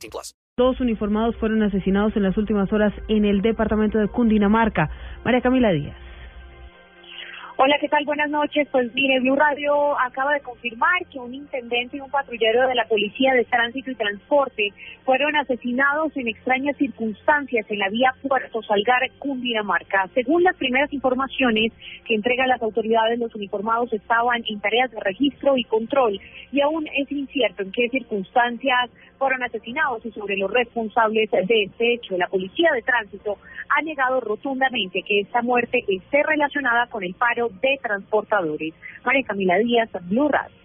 18 plus. Dos uniformados fueron asesinados en las últimas horas en el departamento de Cundinamarca. María Camila Díaz. Hola, ¿qué tal? Buenas noches. Pues mire, Blue Radio acaba de confirmar que un intendente y un patrullero de la Policía de Tránsito y Transporte fueron asesinados en extrañas circunstancias en la vía Puerto Salgar, Cundinamarca. Según las primeras informaciones que entregan las autoridades, los uniformados estaban en tareas de registro y control y aún es incierto en qué circunstancias fueron asesinados y sobre los responsables de este hecho. La Policía de Tránsito ha negado rotundamente que esta muerte esté relacionada con el paro de transportadores. María Camila Díaz, Blue Radio.